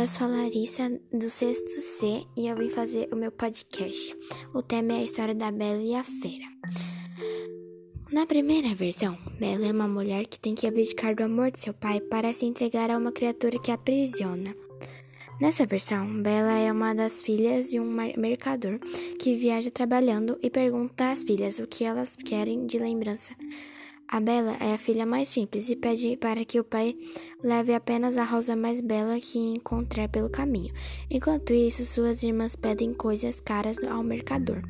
Eu sou a Larissa do sexto C e eu vim fazer o meu podcast. O tema é a história da Bela e a Fera. Na primeira versão, Bela é uma mulher que tem que abdicar do amor de seu pai para se entregar a uma criatura que a aprisiona. Nessa versão, Bela é uma das filhas de um mercador que viaja trabalhando e pergunta às filhas o que elas querem de lembrança a Bela é a filha mais simples e pede para que o pai leve apenas a rosa mais bela que encontrar pelo caminho. Enquanto isso, suas irmãs pedem coisas caras ao mercador.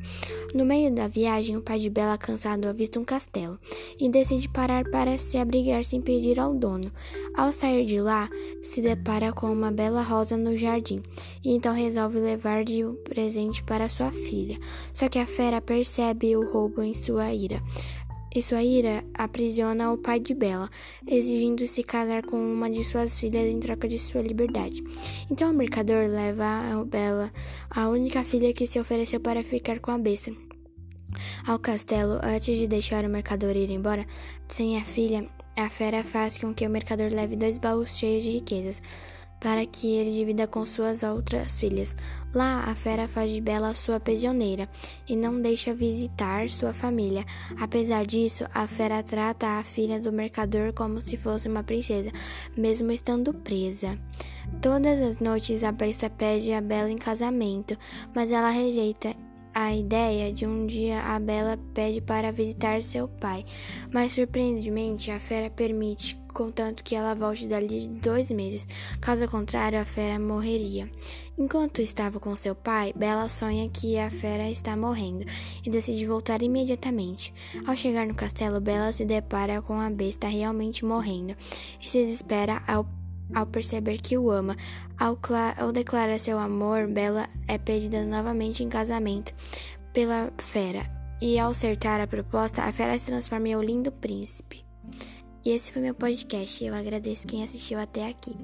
No meio da viagem, o pai de Bela, cansado, avista um castelo e decide parar para se abrigar sem pedir ao dono. Ao sair de lá, se depara com uma bela rosa no jardim e então resolve levar-lhe o presente para sua filha. Só que a fera percebe o roubo em sua ira e sua ira aprisiona o pai de Bela, exigindo se casar com uma de suas filhas em troca de sua liberdade. Então o mercador leva a Bela, a única filha que se ofereceu para ficar com a besta. Ao castelo, antes de deixar o mercador ir embora, sem a filha, a fera faz com que o mercador leve dois baús cheios de riquezas para que ele divida com suas outras filhas. Lá, a fera faz de Bela sua prisioneira e não deixa visitar sua família. Apesar disso, a fera trata a filha do mercador como se fosse uma princesa, mesmo estando presa. Todas as noites, a besta pede a Bela em casamento, mas ela rejeita a ideia de um dia a Bela pede para visitar seu pai, mas surpreendentemente a fera permite, contanto que ela volte dali dois meses. Caso contrário, a fera morreria. Enquanto estava com seu pai, Bela sonha que a fera está morrendo e decide voltar imediatamente. Ao chegar no castelo, Bela se depara com a besta realmente morrendo e se desespera ao ao perceber que o ama. Ao, ao declarar seu amor, Bela é pedida novamente em casamento pela fera. E ao acertar a proposta, a fera se transforma em um lindo príncipe. E esse foi meu podcast. Eu agradeço quem assistiu até aqui.